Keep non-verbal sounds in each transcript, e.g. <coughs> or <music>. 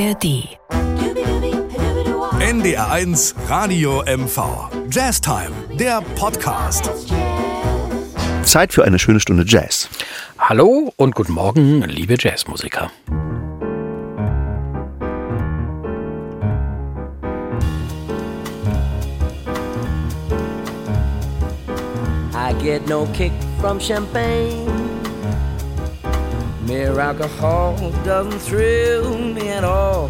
ARD. NDR1 Radio MV. Jazz Time, der Podcast. Zeit für eine schöne Stunde Jazz. Hallo und guten Morgen, liebe Jazzmusiker. I get no kick from champagne. Mere alcohol doesn't thrill me at all.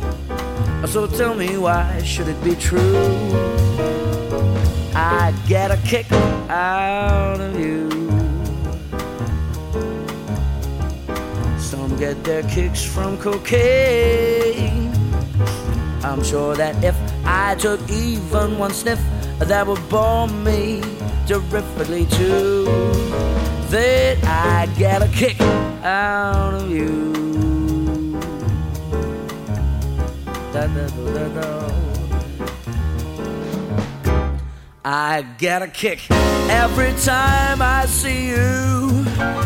So tell me why should it be true? I get a kick out of you. Some get their kicks from cocaine. I'm sure that if I took even one sniff, that would bore me terrifically too. That I get a kick out of you. Da, da, da. I get a kick every time I see you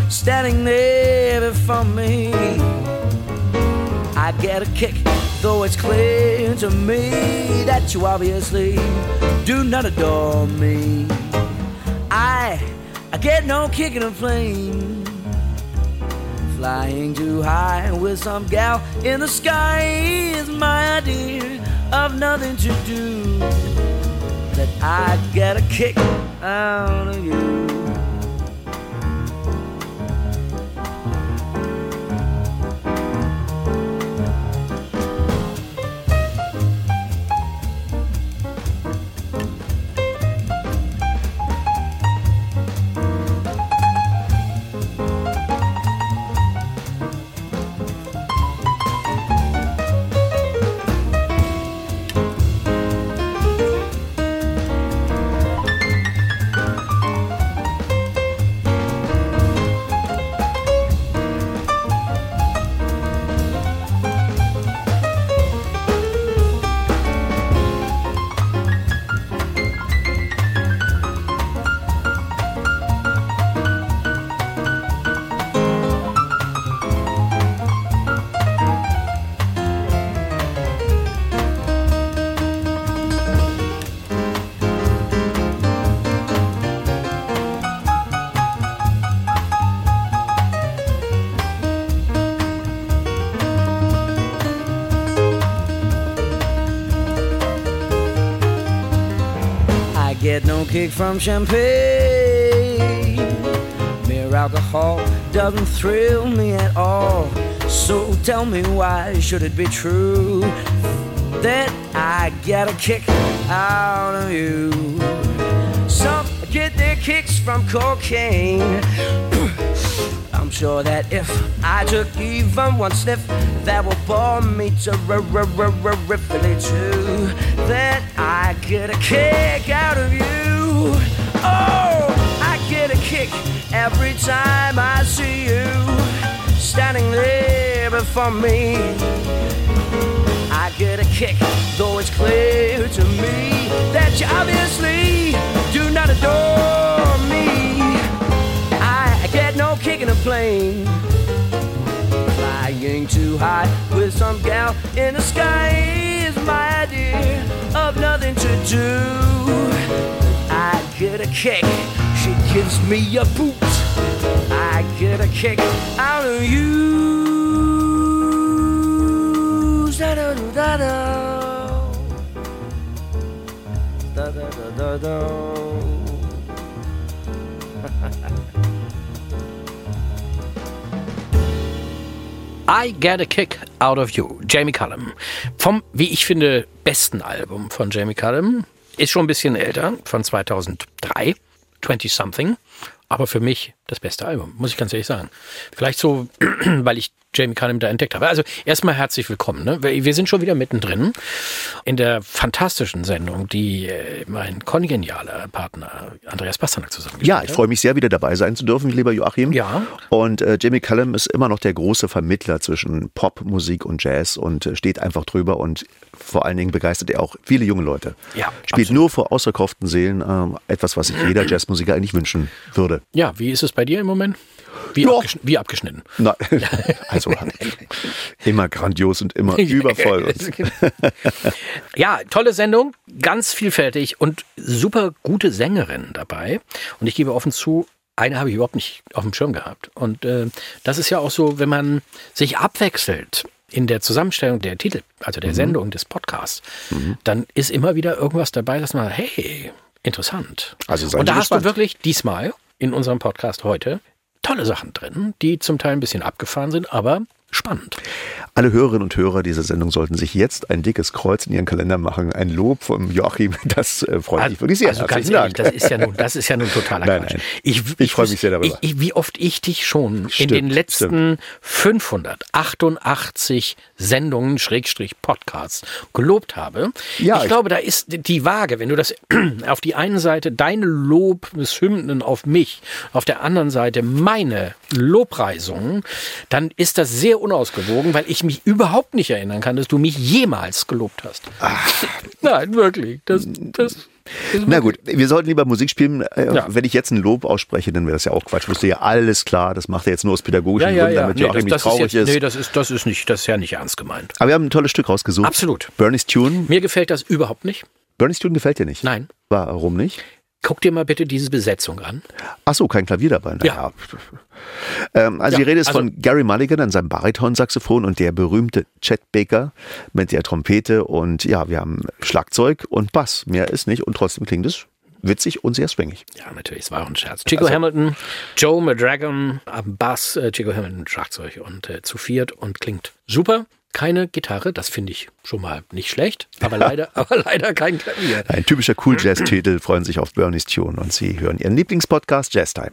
standing there before me. I get a kick, though it's clear to me that you obviously do not adore me. I, I get no kick in a plane. Flying too high with some gal in the sky is my idea of nothing to do. That I get a kick out of you. Kick from champagne. Mere alcohol doesn't thrill me at all. So tell me why should it be true that I get a kick out of you? Some get their kicks from cocaine. <clears throat> I'm sure that if I took even one sniff, that will bore me terrifically too. That I get a kick out of you. Oh, I get a kick every time I see you standing there before me. I get a kick, though it's clear to me that you obviously do not adore me. I get no kick in a plane. Flying too high with some gal in the sky is my idea of nothing to do. Get a kick, she gives me a boot. I get a kick out of you. Da-da-da-da-da. Da-da-da-da-da. <laughs> I Get a Kick Out of You, Jamie Cullum. Vom, wie ich finde, besten Album von Jamie Cullum. Ist schon ein bisschen älter, von 2003, 20 Something. Aber für mich das beste Album, muss ich ganz ehrlich sagen. Vielleicht so, <clears throat> weil ich Jamie Cullum da entdeckt habe. Also erstmal herzlich willkommen. Ne? Wir sind schon wieder mittendrin in der fantastischen Sendung, die äh, mein kongenialer Partner Andreas Bastanak zusammengestellt Ja, hat. ich freue mich sehr, wieder dabei sein zu dürfen, lieber Joachim. Ja. Und äh, Jamie Cullum ist immer noch der große Vermittler zwischen Popmusik und Jazz und äh, steht einfach drüber und vor allen Dingen begeistert er auch viele junge Leute. Ja, Spielt absolut. nur vor ausverkauften Seelen, ähm, etwas, was sich jeder <clears throat> Jazzmusiker eigentlich wünschen würde. Ja, wie ist es bei dir im Moment? Wie, abgeschn wie abgeschnitten. Nein, <laughs> also immer grandios und immer übervoll. <laughs> ja, tolle Sendung, ganz vielfältig und super gute Sängerinnen dabei. Und ich gebe offen zu, eine habe ich überhaupt nicht auf dem Schirm gehabt. Und äh, das ist ja auch so, wenn man sich abwechselt in der Zusammenstellung der Titel, also Mhm. der Sendung des Podcasts, dann ist immer wieder irgendwas dabei, dass man, hey, interessant. Also und da hast du wirklich diesmal in unserem Podcast heute tolle Sachen drin, die zum Teil ein bisschen abgefahren sind, aber spannend. Alle Hörerinnen und Hörer dieser Sendung sollten sich jetzt ein dickes Kreuz in ihren Kalender machen. Ein Lob vom Joachim, <laughs> das äh, freut mich wirklich sehr. Also ganz ehrlich, das ist ja nun, das ist ja nun totaler <laughs> Nein, Quatsch. nein. Ich, Ich freue mich sehr darüber. Ich, ich, wie oft ich dich schon in Stimmt, den letzten 588 Sendungen, Schrägstrich Podcasts, gelobt habe. Ja, ich, ich- glaube, da ist die Waage, wenn du das <clears throat> auf die einen Seite deine Lobeshymnen auf mich, auf der anderen Seite meine Lobpreisungen, dann ist das sehr unausgewogen, weil ich mich überhaupt nicht erinnern kann, dass du mich jemals gelobt hast. Nein, wirklich. Das, das Na gut, wir sollten lieber Musik spielen. Äh, Ja. Wenn ich jetzt ein Lob ausspreche, dann wäre das ja auch Quatsch. Wusste ja alles klar. Das macht er jetzt nur aus pädagogischen Gründen, damit Joachim nicht das, das traurig ist, jetzt, ist. nee, das ist. Das ist nicht, das ist ja nicht ernst gemeint. Aber wir haben ein tolles Stück rausgesucht. Absolut. Bernie's Tune. Mir gefällt das überhaupt nicht. Bernie's Tune gefällt dir nicht? Nein. Warum nicht? Guck dir mal bitte diese Besetzung an. Ach so, kein Klavier dabei. Na Ja. Ähm, also Ja, die Rede ist also- von Gary Mulligan an seinem Baritonsaxophon und der berühmte Chet Baker mit der Trompete und ja, wir haben Schlagzeug und Bass. Mehr ist nicht und trotzdem klingt es witzig und sehr swingig. Ja, natürlich, es war auch ein Scherz. Chico Hamilton, Joe Madragon am Bass, äh, Chico Hamilton Schlagzeug und äh, zu viert und klingt super. Keine Gitarre, das finde ich schon mal nicht schlecht, aber leider, <laughs> aber leider kein Klavier. Ein typischer Cool Jazz-Titel, freuen sich auf Bernie's Tune und Sie hören Ihren Lieblingspodcast Jazz Time.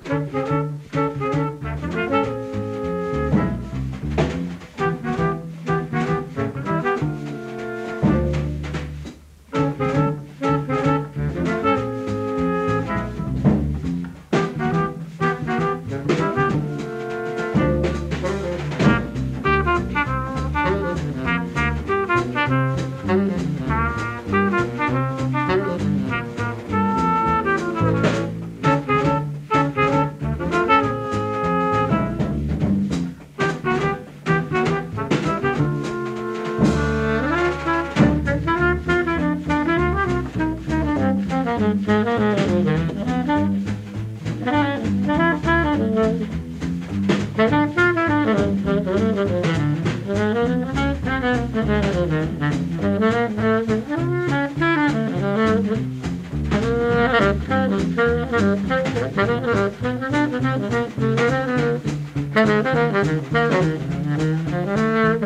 Thank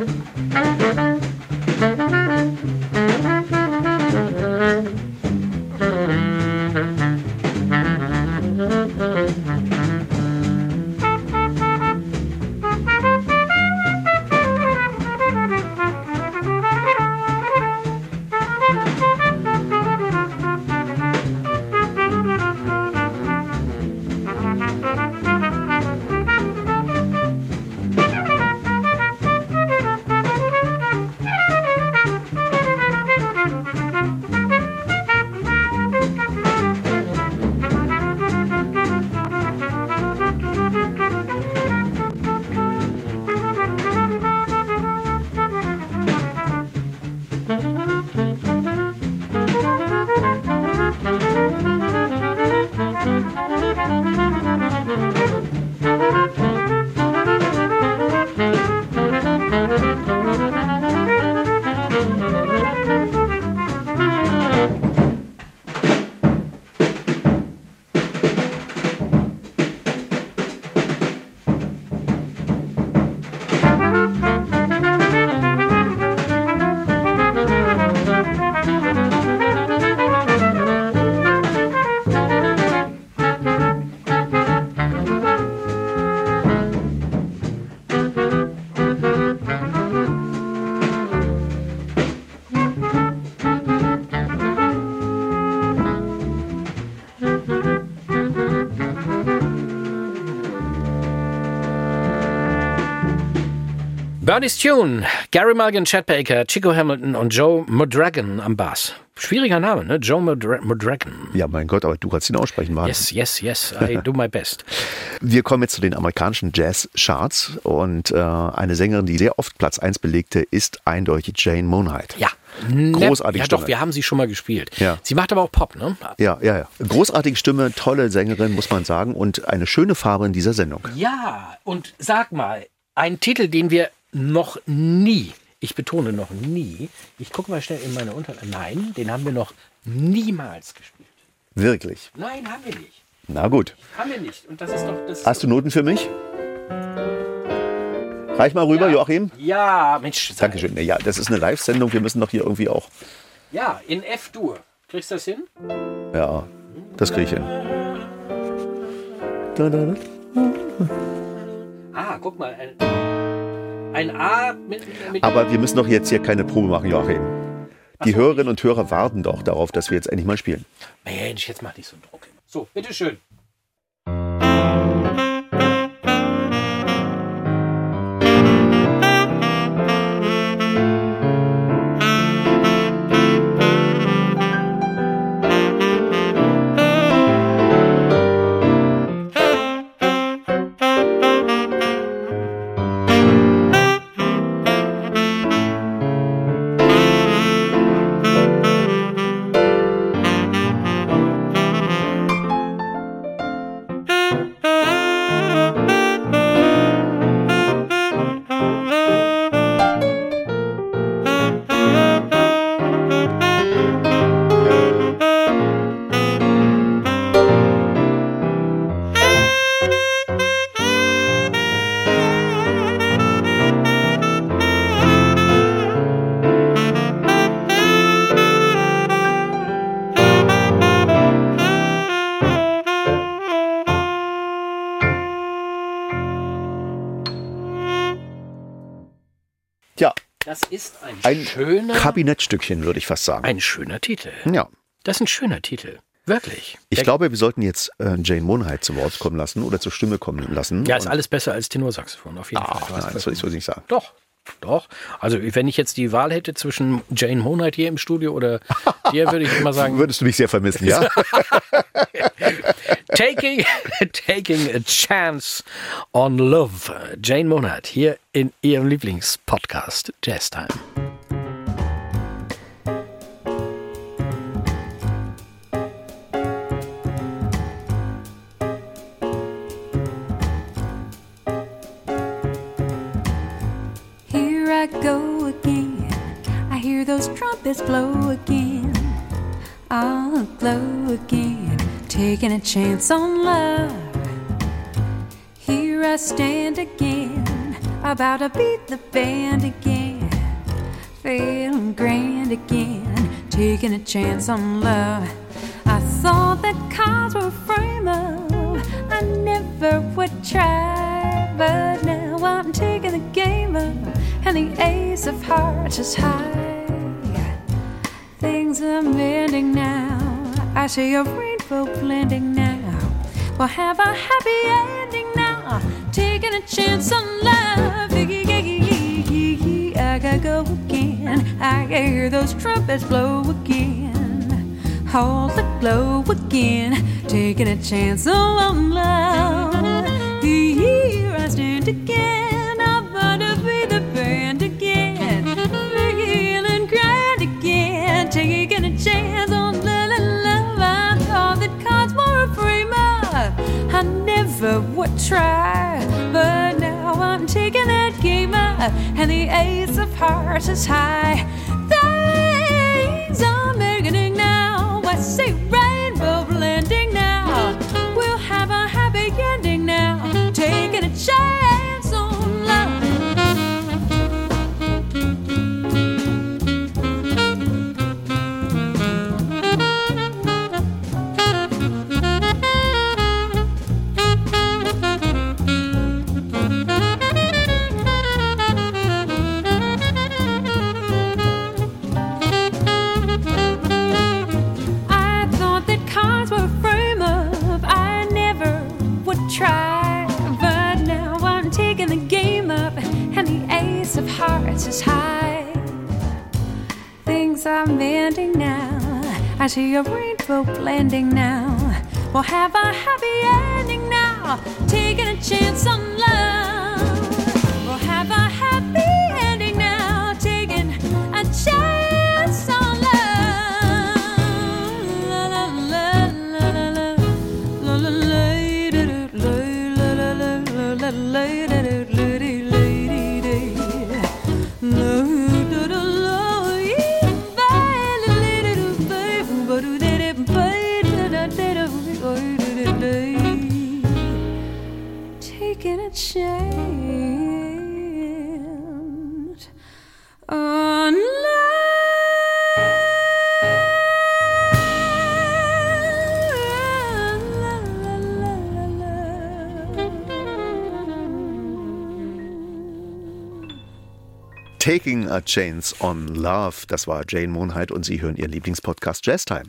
you. Bernie's Tune, Gary Mulligan, Chad Baker, Chico Hamilton und Joe Madragon am Bass. Schwieriger Name, ne? Joe Modra- Modragan. Ja, mein Gott, aber du kannst ihn aussprechen, Mann. Yes, yes, yes. I do my best. <laughs> Wir kommen jetzt zu den amerikanischen Jazz-Charts und äh, eine Sängerin, die sehr oft Platz 1 belegte, ist eindeutig Jane Monheit. Ja. Großartige Ja, Stimme. doch, wir haben sie schon mal gespielt. Ja. Sie macht aber auch Pop, ne? Ja, ja, ja. Großartige Stimme, tolle Sängerin, muss man sagen, und eine schöne Farbe in dieser Sendung. Ja, und sag mal, ein Titel, den wir noch nie, ich betone noch nie, ich gucke mal schnell in meine Unterlagen. Nein, den haben wir noch niemals gespielt. Wirklich. Nein, haben wir nicht. Na gut. Haben wir nicht. Und das ist doch das. Hast du Noten für mich? Reich mal rüber, Joachim. Ja, Mensch. Dankeschön. Ja, das ist eine Live-Sendung. Wir müssen doch hier irgendwie auch. Ja, in F-Dur. Kriegst du das hin? Ja, das kriege ich hin. Da, da, da. Ah, guck mal. Ein, A mit, mit Aber wir müssen doch jetzt hier keine Probe machen, Joachim. Die Hörerinnen und Hörer warten doch darauf, dass wir jetzt endlich mal spielen. Mensch, jetzt mach nicht so einen Druck. So, bitteschön. Schöner, Kabinettstückchen, würde ich fast sagen. ein schöner Titel. Ja. Das ist ein schöner Titel. Wirklich. Ich Der- glaube, wir sollten jetzt äh, Jane Monheit zu Wort kommen lassen oder zur Stimme kommen lassen. Ja, ist alles besser als Tenorsaxophon, auf jeden Ach, Fall. Nein, das würde ich nicht sagen. Doch, doch. Also wenn ich jetzt die Wahl hätte zwischen Jane Monheit hier im Studio oder <laughs> dir, würde ich immer sagen, Würdest du mich sehr vermissen, ja? <laughs> taking, taking a chance on love. Jane Monheit hier in ihrem Lieblingspodcast Jazz Time. Those trumpets blow again. I'll blow again, taking a chance on love. Here I stand again, about to beat the band again. Feeling grand again, taking a chance on love. I thought that cards were a frame up, I never would try. But now I'm taking the game up, and the ace of hearts is high. Things are mending now. I see a rainbow blending now. We'll have a happy ending now. Taking a chance on love. I gotta go again. I hear those trumpets blow again. Hold the glow again. Taking a chance on love. Here I stand again. Would try. But now I'm taking that game up. And the ace of hearts is high. Things are beginning now. I see rainbow See a rainbow blending now. We'll have a happy ending now. Taking Taking a Chance on Love. Das war Jane Monheit und Sie hören Ihren Lieblingspodcast Jazz Time.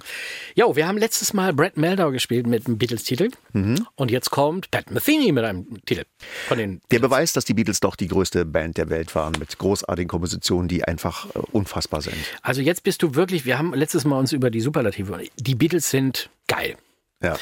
Jo, wir haben letztes Mal Brad Meldau gespielt mit einem Beatles-Titel. Mhm. Und jetzt kommt Pat Metheny mit einem Titel. Von den Der Beweis, dass die Beatles doch die größte Band der Welt waren mit großartigen Kompositionen, die einfach äh, unfassbar sind. Also jetzt bist du wirklich, wir haben letztes Mal uns über die Superlative, die Beatles sind geil. Ja.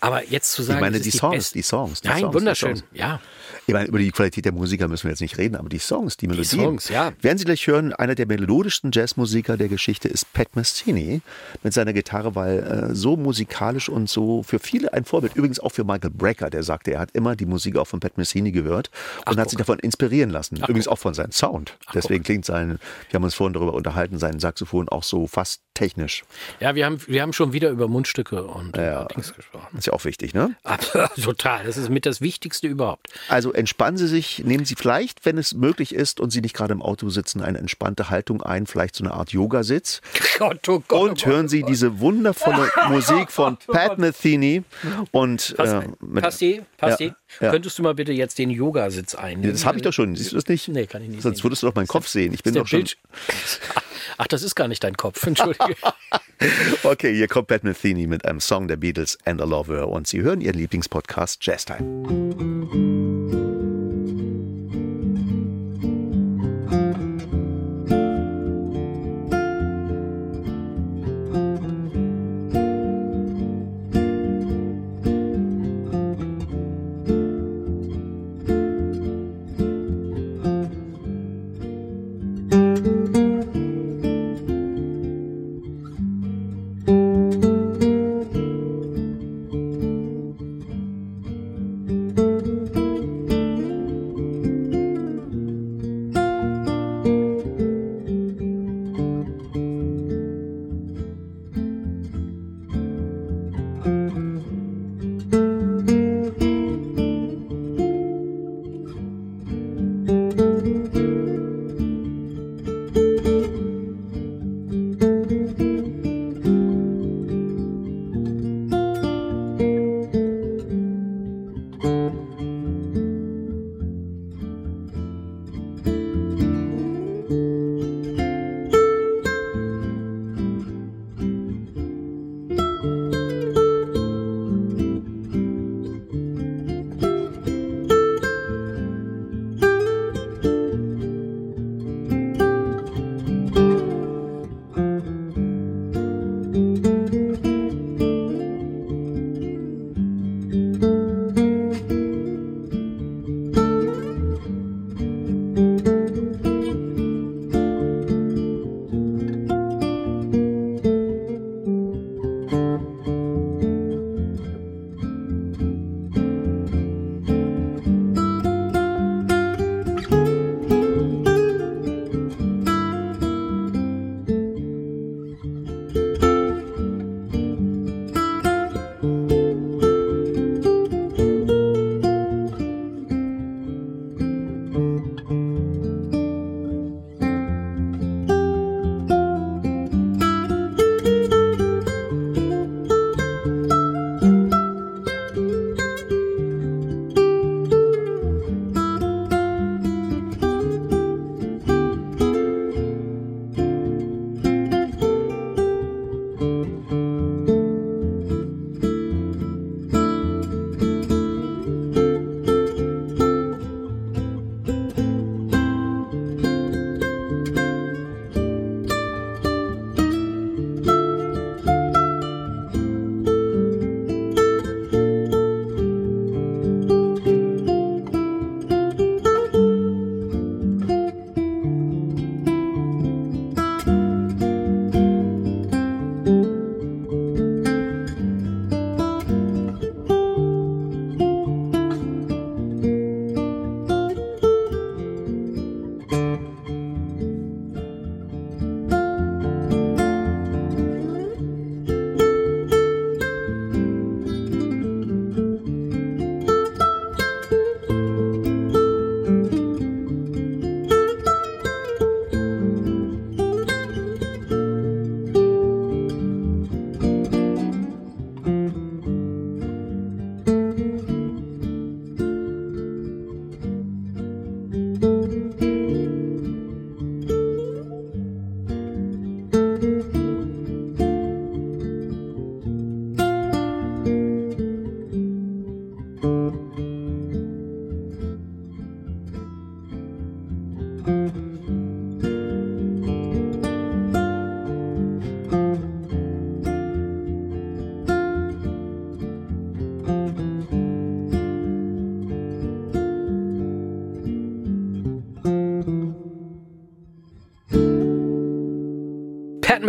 Aber jetzt zu sagen, Ich meine, die ist Songs, beste- die Songs. Die Nein, Songs, wunderschön. Die Songs. Ja. Ich meine, über die Qualität der Musiker müssen wir jetzt nicht reden, aber die Songs, die Melodien. Songs, ja. Werden Sie gleich hören, einer der melodischsten Jazzmusiker der Geschichte ist Pat Messini mit seiner Gitarre, weil äh, so musikalisch und so für viele ein Vorbild. Übrigens auch für Michael Brecker, der sagte, er hat immer die Musik auch von Pat Messini gehört und hat guck. sich davon inspirieren lassen. Ach, Übrigens guck. auch von seinem Sound. Deswegen klingt sein, wir haben uns vorhin darüber unterhalten, sein Saxophon auch so fast technisch. Ja, wir haben, wir haben schon wieder über Mundstücke und über Dings gesprochen. Ja auch wichtig, ne? <laughs> Total, das ist mit das Wichtigste überhaupt. Also entspannen Sie sich, nehmen Sie vielleicht, wenn es möglich ist und Sie nicht gerade im Auto sitzen, eine entspannte Haltung ein, vielleicht so eine Art Yogasitz. <laughs> Gott, oh Gott, Und hören Sie diese wundervolle <laughs> Musik von Pat Metheny und äh, mit, Passi, Ja, ja. könntest du mal bitte jetzt den Yogasitz einnehmen? das habe ich doch schon. Siehst du das nicht? Nee, kann ich nicht Sonst würdest du doch meinen Kopf sehen. Ich bin doch schon. Ach, das ist gar nicht dein Kopf, entschuldige. <laughs> Okay, hier kommt Pat Metheny mit einem Song der Beatles and a Lover und Sie hören Ihren Lieblingspodcast Jazz Time.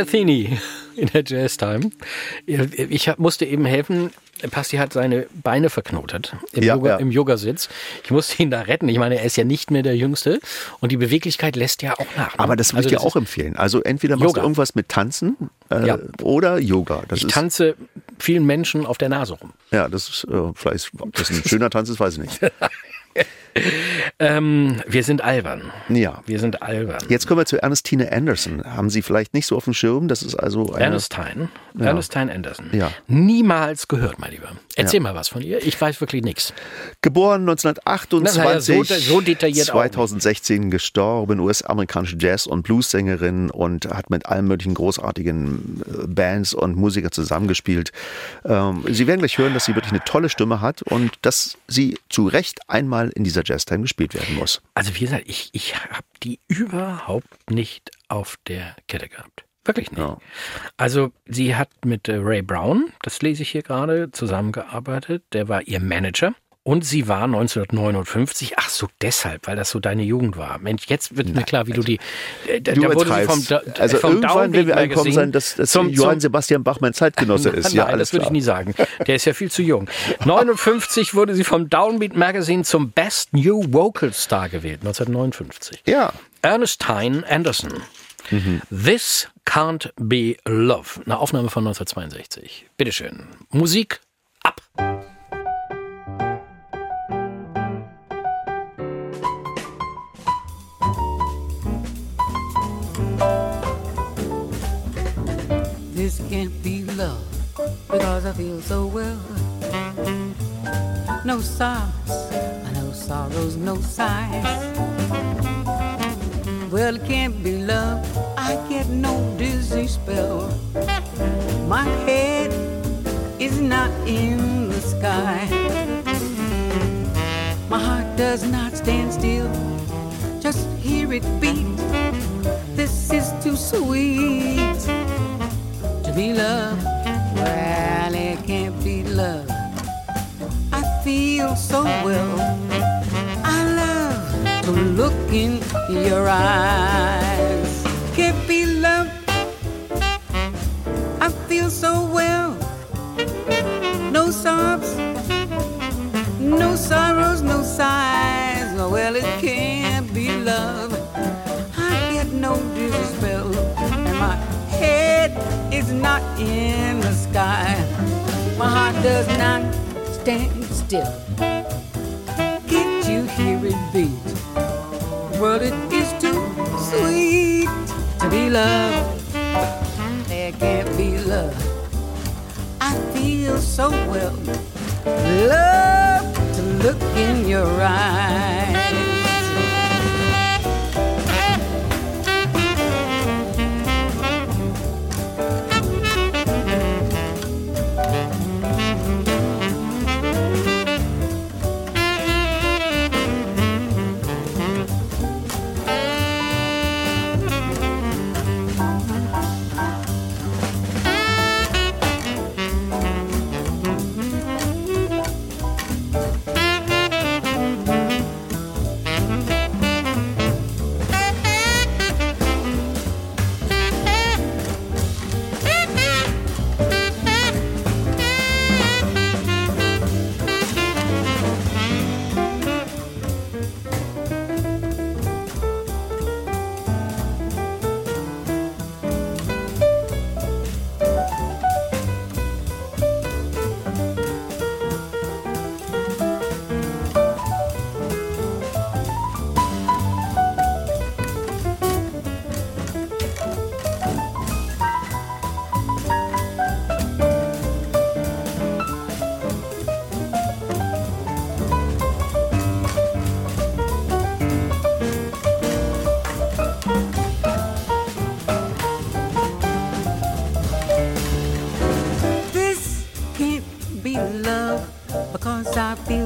Pat Metheny in der Jazz Time. Ich musste eben helfen. Pasti hat seine Beine verknotet im, Ja, Yoga, ja. im Yogasitz. Ich musste ihn da retten. Ich meine, er ist ja nicht mehr der Jüngste und die Beweglichkeit lässt ja auch nach. ne? Aber das würde ich Also dir auch empfehlen. Also entweder machst Yoga. du irgendwas mit Tanzen äh, Ja. oder Yoga. Das Ich tanze vielen Menschen auf der Nase rum. ja, das ist äh, vielleicht, ob das ein schöner Tanz ist, weiß ich nicht. <laughs> <laughs> Ähm, wir sind albern. Ja. Wir sind albern. Jetzt kommen wir zu Ernestine Anderson. Haben Sie vielleicht nicht so auf dem Schirm? Das ist also eine, Ernestine. Ernestine Anderson. Ja. Niemals gehört, mein Lieber. Erzähl mal was von ihr. Ich weiß wirklich nichts. Geboren 1928, Na ja, so so detailliert auch nicht. 2016 gestorben, US-amerikanische Jazz- und Blues-Sängerin und hat mit allen möglichen großartigen äh, Bands und Musikern zusammengespielt. Ähm, Sie werden gleich hören, dass sie wirklich eine tolle Stimme hat und dass sie zu Recht einmal in dieser Jazztime gespielt werden muss. Also wie gesagt, ich, ich habe die überhaupt nicht auf der Kette gehabt. Wirklich nicht. Ja. Also sie hat mit äh, Ray Brown, das lese ich hier gerade, zusammengearbeitet. Der war ihr Manager. Und sie war 1959, ach so deshalb, weil das so deine Jugend war. Mensch, jetzt wird mir klar, wie du die. Äh, da, Du da wurde sie vom, da, also vom irgendwann werden wir Magazine sein, dass, dass zum, Johann Sebastian Bach mein Zeitgenosse <laughs> ist. Nein, ja, alles das würde ich nie sagen. Der ist ja viel zu jung. <laughs> 59 wurde sie vom Downbeat Magazine zum Best New Vocal Star gewählt, 1959. Ja, Ernestine Anderson. Mhm. This Can't Be Love. Eine Aufnahme von 1962. Bitteschön. Musik ab. Because I feel so well. No sobs, no sorrows, no sighs. Well, it can't be love. I get no dizzy spell. My head is not in the sky. My heart does not stand still. Just hear it beat. This is too sweet to be loved. So well. I love to look in your eyes. Can't be love. I feel so well. No sobs, no sorrows, no sighs. Oh, well, it can't be love. I get no dizzy spell, and my head is not in the sky. My heart does not stand still. Loved. There can't be love. I feel so well. Love to look in your eyes.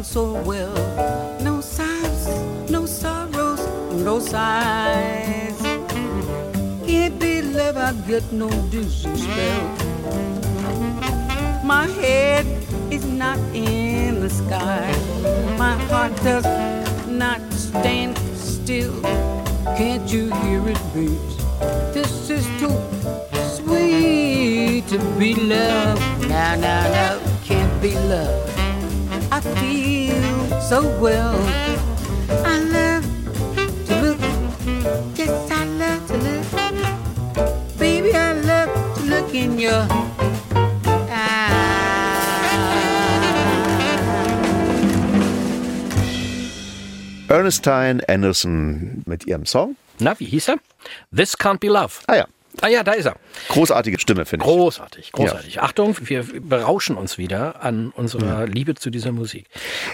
So well. No sighs, no sorrows, no sighs. Can't be love, I get no dizzy spell. My head is not in the sky. My heart does not stand still. Can't you hear it beat? This is too sweet to be loved. Now, now, now, can't be loved. I feel so well. I love to look. Yes, I love to look. Baby, I love to look in your eyes. Ernestine Anderson mit ihrem Song. Na, wie hieß er? This Can't Be Love. Ah ja, Ah ja, da ist er. großartige Stimme, finde ich. Großartig, großartig. Achtung, wir berauschen uns wieder an unserer Liebe zu dieser Musik.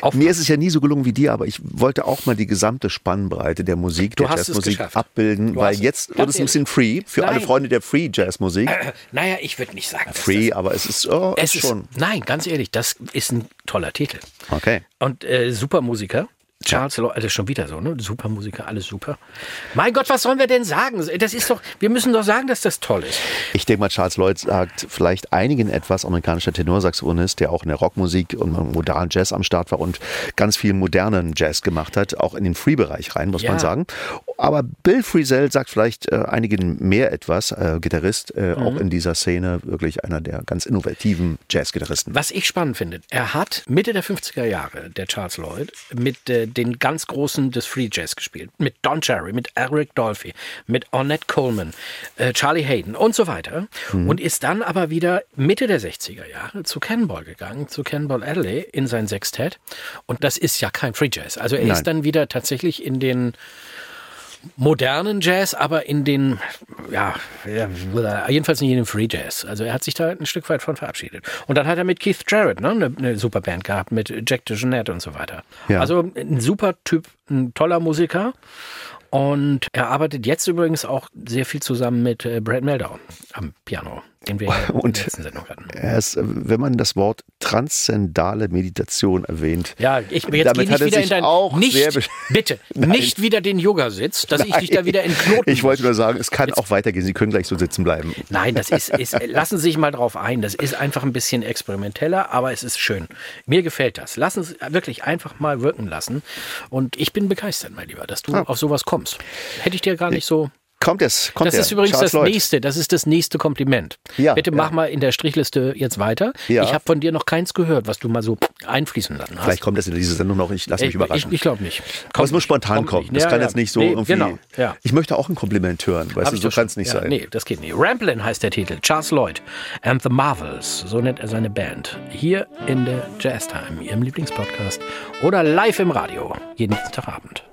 Auf Mir ist es ja nie so gelungen wie dir, aber ich wollte auch mal die gesamte Spannbreite der Musik, Du der Jazzmusik abbilden, Du weil jetzt wird es ein bisschen free für alle Nein. Freunde der Free Jazzmusik. <clears throat> naja, ich würde nicht sagen, Free, das, aber es ist, oh, es ist ist, schon. nein, ganz ehrlich, das ist ein toller Titel. Okay. Und äh, super Musiker. Charles Lloyd, also schon wieder so, ne? Super Musiker, alles super. Mein Gott, was sollen wir denn sagen? Das ist doch, wir müssen doch sagen, dass das toll ist. Ich denke mal, Charles Lloyd sagt vielleicht einigen etwas, amerikanischer Tenorsaxophonist, der auch in der Rockmusik und modernen Jazz am Start war und ganz viel modernen Jazz gemacht hat, auch in den Free-Bereich rein, muss Ja. man sagen. Aber Bill Frisell sagt vielleicht äh, einigen mehr etwas, äh, Gitarrist, äh, Mhm. auch in dieser Szene, wirklich einer der ganz innovativen Jazz-Gitarristen. Was ich spannend finde, er hat Mitte der 50er Jahre, der Charles Lloyd, mit äh, den ganz Großen des Free Jazz gespielt. Mit Don Cherry, mit Eric Dolphy, mit Ornette Coleman, äh, Charlie Hayden und so weiter. Und ist dann aber wieder Mitte der 60er Jahre zu Cannonball gegangen, zu Cannonball Adderley in sein Sextett. Und das ist ja kein Free Jazz. Also er Nein. ist dann wieder tatsächlich in den modernen Jazz, aber in den, ja, jedenfalls nicht in den Free Jazz. Also er hat sich da ein Stück weit von verabschiedet. Und dann hat er mit Keith Jarrett ne, eine, eine super Band gehabt, mit Jack DeJohnette und so weiter. Ja. Also ein super Typ, ein toller Musiker. Und er arbeitet jetzt übrigens auch sehr viel zusammen mit äh, Brad Meldau am Piano, den wir in Und- der letzten Sendung hatten. Er ist, äh, wenn man das Wort transzendale Meditation erwähnt, Ja, ich jetzt Damit nicht er wieder in dein auch nicht <laughs> bitte <laughs> Nein. nicht wieder den Yoga sitz, dass ich dich da wieder in Knoten Ich wollte nur sagen, es kann auch weitergehen. Sie können gleich so sitzen bleiben. Nein, das ist, ist <laughs> lassen Sie sich mal drauf ein. Das ist einfach ein bisschen experimenteller, aber es ist schön. Mir gefällt das. Lassen Sie es wirklich einfach mal wirken lassen. Und ich bin begeistert, mein Lieber, dass du Ah. auf sowas kommst. Hätte ich dir gar nicht so. Kommt es, kommt Das er. ist übrigens Charles das Lloyd. nächste. Das ist das nächste Kompliment. Ja, Bitte mach ja. mal in der Strichliste jetzt weiter. Ja. Ich habe von dir noch keins gehört, was du mal so einfließen lassen hast. Vielleicht kommt das in dieser Sendung noch. Ich lasse mich ich überraschen. ich, ich glaube nicht. Aber es muss spontan Kommt kommen. nicht. Das kann jetzt nicht so Nee, irgendwie. Genau, ja. Ich möchte auch ein Kompliment hören. Weißt Hab du, so kann es nicht sein. Nee, das geht nicht. Ramblin heißt der Titel. Charles Lloyd and the Marvels, so nennt er seine Band. Hier in der Jazztime, Ihrem Lieblingspodcast. Oder live im Radio, jeden Dienstagabend.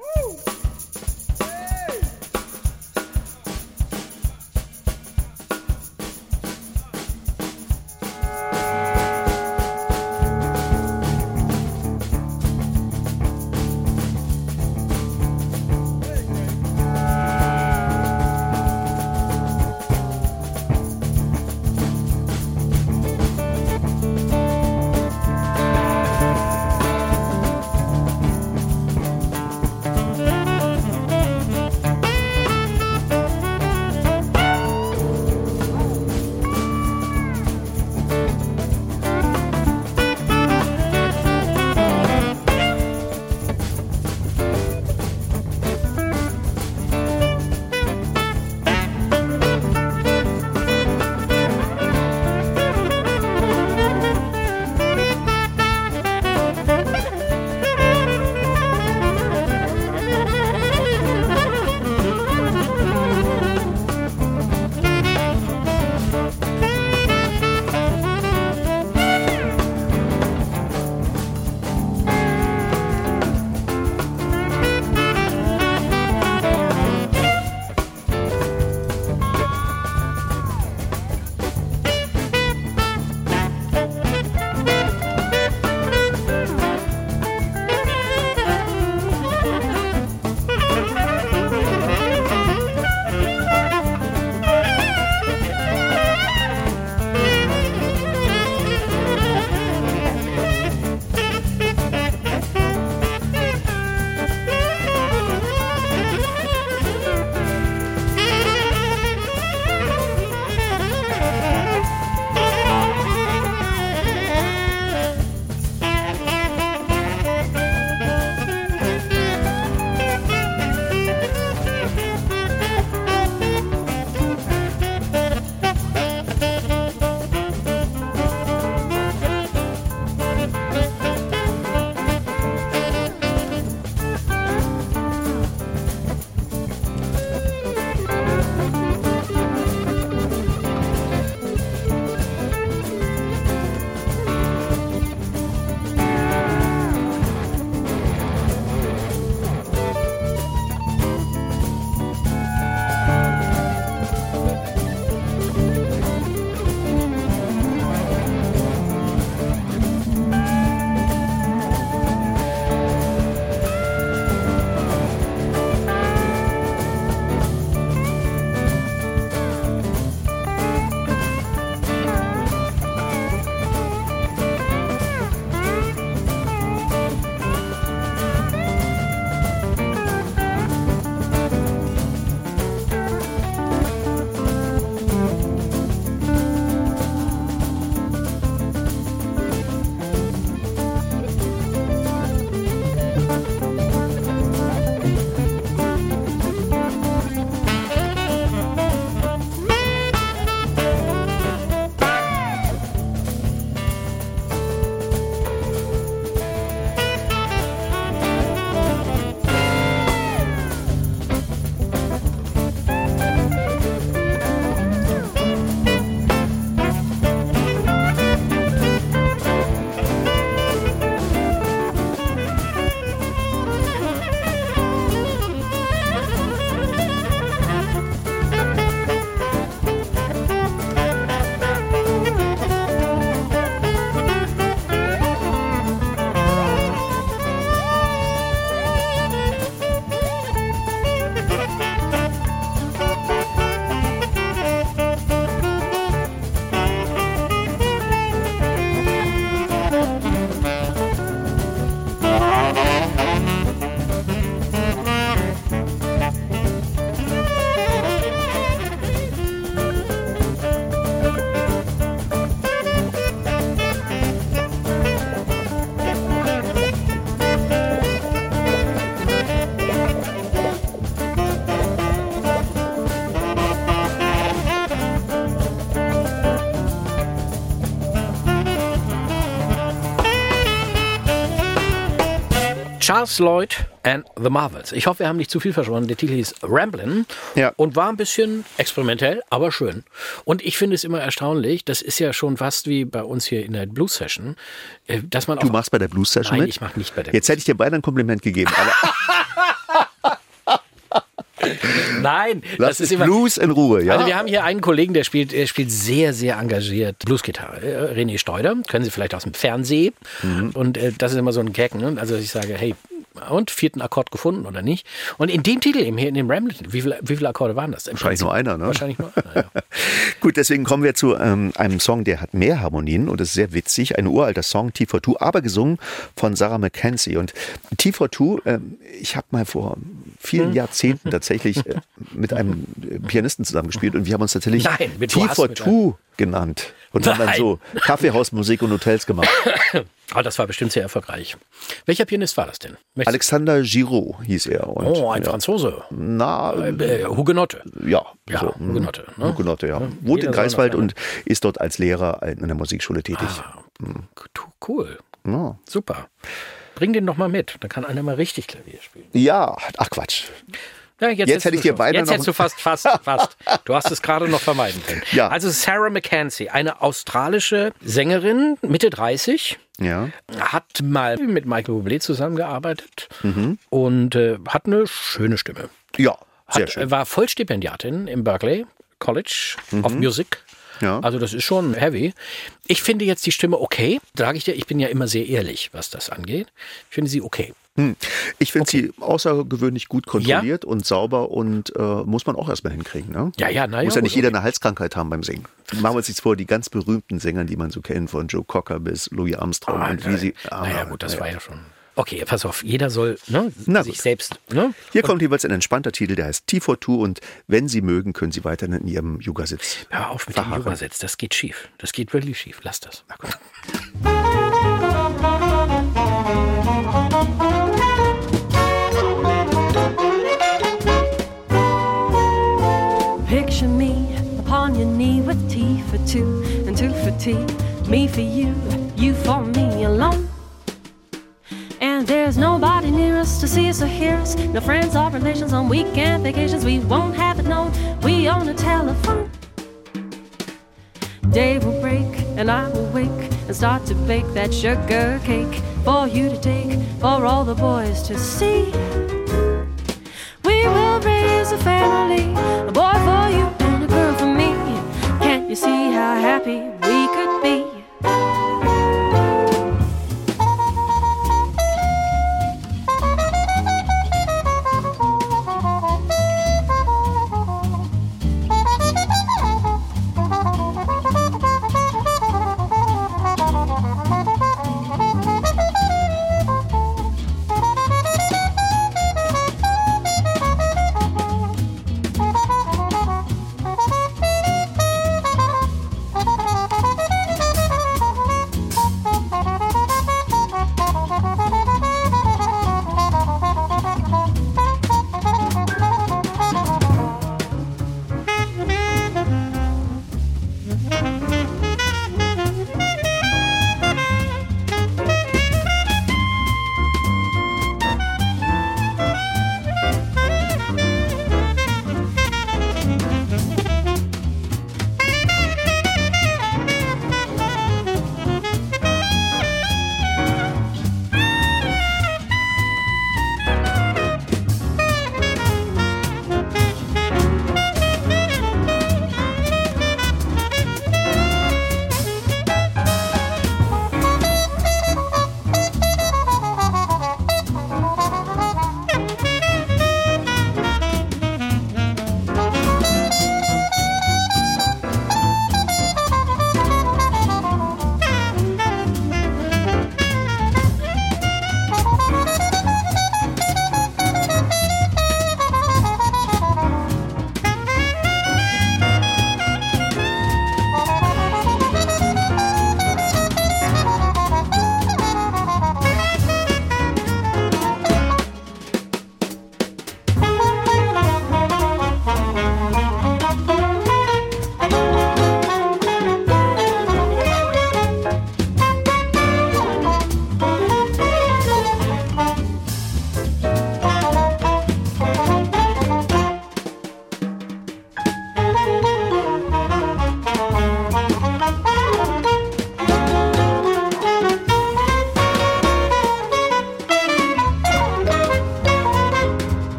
Charles Lloyd and the Marvels. Ich hoffe, wir haben nicht zu viel verschwonnen. Der Titel hieß Ramblin' Ja. und war ein bisschen experimentell, aber schön. Und ich finde es immer erstaunlich, das ist ja schon fast wie bei uns hier in der Blues Session, äh, dass man Du machst bei der Blues Session Nein, mit? ich mache nicht bei der Jetzt hätte ich dir beide ein Kompliment gegeben, <laughs> Nein, lass das ist immer Blues in Ruhe, ja? Also wir haben hier einen Kollegen, der spielt, der spielt sehr, sehr engagiert Bluesgitarre. Äh, René Steuder, können Sie vielleicht aus dem Fernsehen. Mhm. Und äh, das ist immer so ein Gag. Ne? Also ich sage, hey, und vierten Akkord gefunden oder nicht? Und in dem Titel eben hier in dem Ramblin', wie viele, wie viele Akkorde waren das? Im Wahrscheinlich Prinzip? nur einer, ne? Wahrscheinlich nur einer, ja. <laughs> Gut, deswegen kommen wir zu ähm, einem Song, der hat mehr Harmonien und ist sehr witzig. Ein uralter Song, T42, aber gesungen von Sarah McKenzie. Und T42, ähm, ich habe mal vor vielen Hm. Jahrzehnten tatsächlich äh, mit einem äh, Pianisten zusammengespielt und wir haben uns <laughs> tatsächlich Nein, mit T42 genannt und haben dann so Kaffeehausmusik und Hotels gemacht. <coughs> Aber das war bestimmt sehr erfolgreich. Welcher Pianist war das denn? Möchtest- Alexander Giraud hieß er. Und, oh, ein ja, Franzose. Na, Äh, Hugenotte. ja. Ja, so, hm, Hugenotte, ne? Hugenotte, ja. Wohnt jeder in Greifswald noch und ist dort als Lehrer in der Musikschule tätig. Ah, Cool. Ja. Super. Bring den doch mal mit. Dann kann einer mal richtig Klavier spielen. Ja, ach Quatsch. Ja, jetzt Jetzt hättest hätte du ich dir beinahe Jetzt hättest du fast, fast, <laughs> fast. Du hast es gerade noch vermeiden können. Ja. Also Sarah McKenzie, eine australische Sängerin, Mitte 30, Ja. hat mal mit Michael Bublé zusammengearbeitet Mhm. und äh, hat eine schöne Stimme. Ja, sehr Hat, schön. Mhm. War Vollstipendiatin im Berkeley College of Music. Ja. Also das ist schon heavy. Ich finde jetzt die Stimme okay. Sage ich dir, ich bin ja immer sehr ehrlich, was das angeht. Ich finde sie okay. Ich finde sie außergewöhnlich gut kontrolliert und sauber und äh, muss man auch erstmal hinkriegen. Ne? Ja, ja, na Muss ja, ja nicht gut, jeder eine Halskrankheit haben beim Singen. Machen wir uns nichts vor, die ganz berühmten Sängern, die man so kennt, von Joe Cocker bis Louis Armstrong Ah, und wie sie. naja, gut, das war ja schon. Okay, pass auf, jeder soll ne, Na sich gut. selbst. Ne? Hier kommt jeweils ein entspannter Titel, der heißt T42 und wenn Sie mögen, können Sie weiterhin in Ihrem Yoga-Sitz. Hör auf mit dem verharren. Yoga-Sitz, das geht schief. Das geht wirklich schief. Lass das. Picture Me for you, you for me alone. And there's nobody near us to see us or hear us. No friends or relations on weekend vacations. We won't have it known. We own a telephone. Day will break and I will wake and start to bake that sugar cake for you to take, for all the boys to see.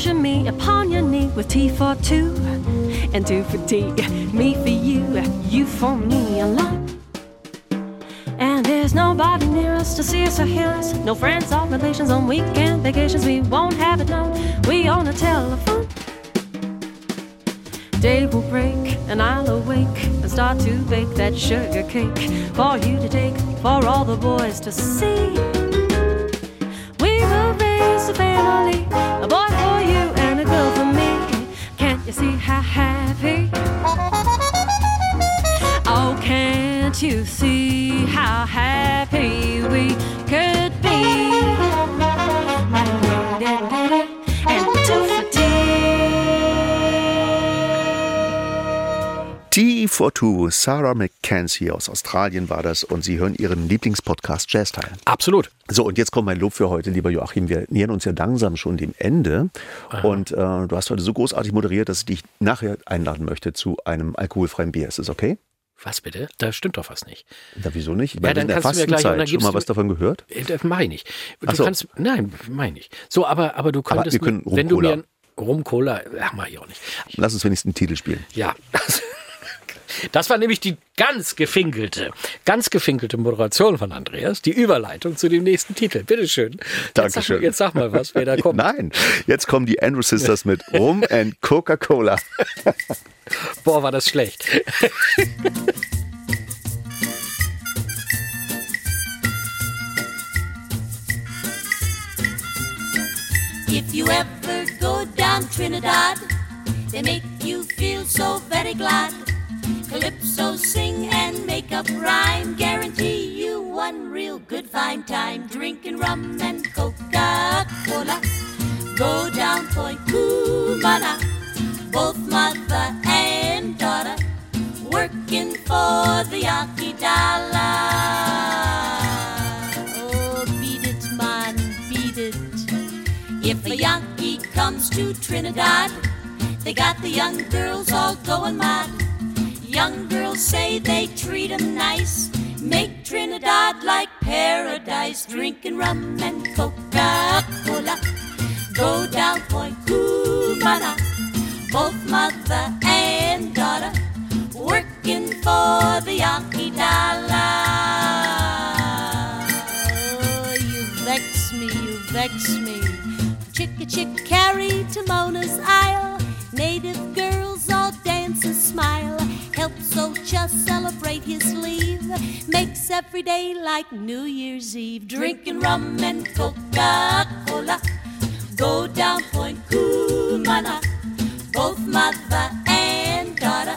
Picture me upon your knee with tea for two, and two for tea. Me for you, you for me alone. And there's nobody near us to see us or hear us. No friends or relations on weekend vacations. We won't have it known. We own a telephone. Day will break and I'll awake and start to bake that sugar cake for you to take, for all the boys to see. We will raise a family, you see how happy? Oh, can't you see how happy we T for Two, Sarah McKenzie aus Australien war das und Sie hören Ihren Lieblingspodcast Jazz Time. Absolut. So, und jetzt kommt mein Lob für heute, lieber Joachim. Wir nähern uns ja langsam schon dem Ende. Und äh, du hast heute so großartig moderiert, dass ich dich nachher einladen möchte zu einem alkoholfreien Bier. Ist das okay? Was bitte? Da stimmt doch was nicht. Na, wieso nicht? Ich Ja, dann kannst du der mir gleich- und dann gibst mal was davon gehört? Äh, Das meine ich nicht. Du so. kannst, nein, meine ich. So, aber, aber du könntest, wir können wenn du Rum-Cola. mir Rum Cola, ach, mach ich auch nicht. Lass uns wenigstens einen Titel spielen. Ja, <laughs> das, war nämlich die ganz gefinkelte, ganz gefinkelte Moderation von Andreas, die Überleitung zu dem nächsten Titel. Bitteschön. Jetzt sag, Dankeschön. jetzt sag mal was, wer da kommt. <laughs> Nein, jetzt kommen die Andrew Sisters mit Rum <laughs> and Coca-Cola. Boah, war das schlecht. If you ever go down Trinidad, they make you feel so very glad. Calypso sing and make up rhyme, guarantee you one real good fine time. Drinking rum and Coca-Cola, go down Point Cumana, both mother and daughter, working for the Yankee dollar. Oh, beat it, man, beat it. If a Yankee comes to Trinidad, they got the young girls all going mad. Young girls say they treat 'em nice, make Trinidad like paradise, drinking rum and Coca-Cola. Go down Point Cumana, both mother and daughter, working for the Yankee dollar. Oh, you vex me, you vex me. Chicka chick carry to Mona's Isle. Native girls all dance and smile. Help Socha celebrate his leave. Makes every day like New Year's Eve. Drinking rum and Coca-Cola. Go down Point Cumana. Both mother and daughter.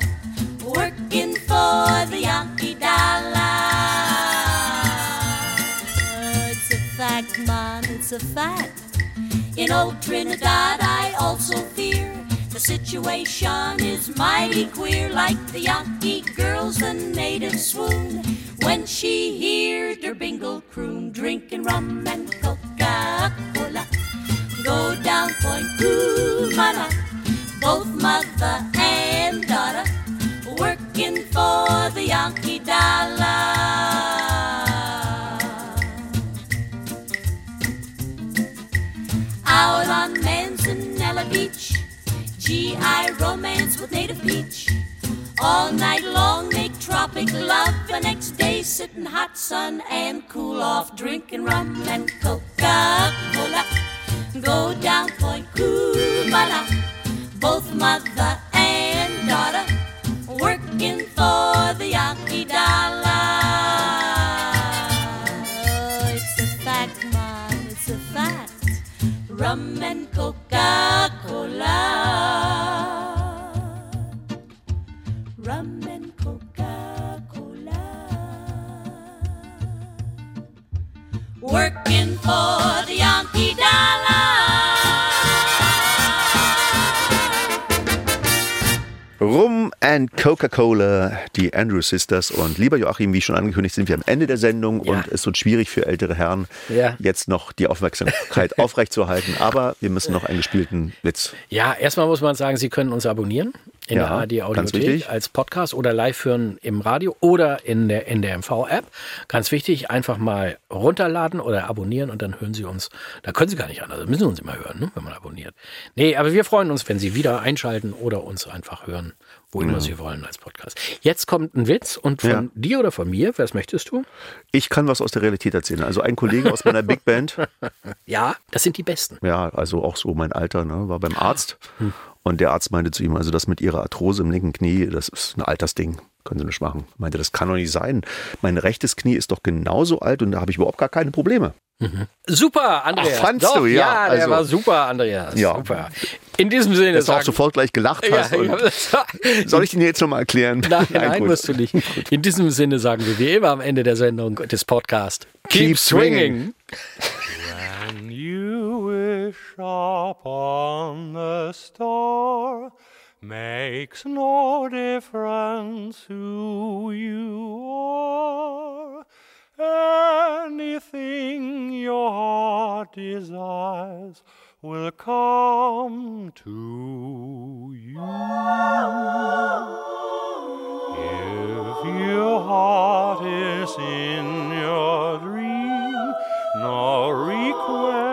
Working for the Yankee dollar. It's a fact, man, it's a fact. In old Trinidad, I also fear situation is mighty queer. Like the Yankee girls, the natives swoon when she heard her bingle croon, drinking rum and Coca-Cola. Go down Point Cumana, both mother GI romance with native peach. All night long make tropic love. The next day sit in hot sun and cool off, drinking rum and Coca-Cola. Go down Point Cumana, both mother and daughter, working for the Yankee dollar. Working for the Yankee dollar. Rum and Coca-Cola, die Andrew Sisters. Und lieber Joachim, wie schon angekündigt, sind wir am Ende der Sendung Ja. und es wird schwierig für ältere Herren, Ja. jetzt noch die Aufmerksamkeit <laughs> aufrechtzuerhalten. Aber wir müssen noch einen gespielten Blitz. Ja, erstmal muss man sagen, Sie können uns abonnieren in Ja, der ARD Audiothek als Podcast oder live hören im Radio oder in der NDMV-App. Ganz wichtig, einfach mal runterladen oder abonnieren und dann hören Sie uns. Da können Sie gar nicht anders, da müssen Sie uns immer hören, ne, wenn man abonniert. Nee, aber wir freuen uns, wenn Sie wieder einschalten oder uns einfach hören, wo immer Sie wollen als Podcast. Jetzt kommt ein Witz und von Ja. dir oder von mir, was möchtest du? Ich kann was aus der Realität erzählen. Also ein Kollege aus meiner Big Band, <laughs> Ja, das sind die Besten. ja, also auch so mein Alter, ne, war beim Arzt. Hm. Und der Arzt meinte zu ihm, also das mit ihrer Arthrose im linken Knie, das ist ein Altersding. Können Sie nicht machen. Meinte, das kann doch nicht sein. Mein rechtes Knie ist doch genauso alt und da habe ich überhaupt gar keine Probleme. Super, Andreas. Ach, fandst Doch, du? Ja, Ja, der also- war super, Andreas. Ja. Super. In diesem Sinne Dass du auch sofort gleich gelacht Ja, hast. und ja. <laughs> soll ich den jetzt nochmal erklären? <laughs> Nein, nein, gut. musst du nicht. In diesem Sinne sagen wir wie immer am Ende der Sendung des Podcasts: Keep, Keep swinging. swinging. Wish upon a star, makes no difference who you are. Anything your heart desires will come to you. If your heart is in your dream, no request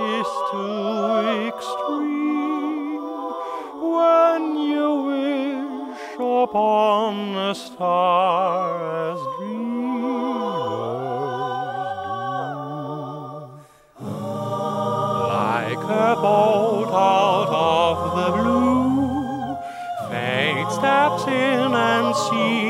is too extreme. When you wish upon a star as dreamers do, like a bolt out of the blue, fate steps in and sees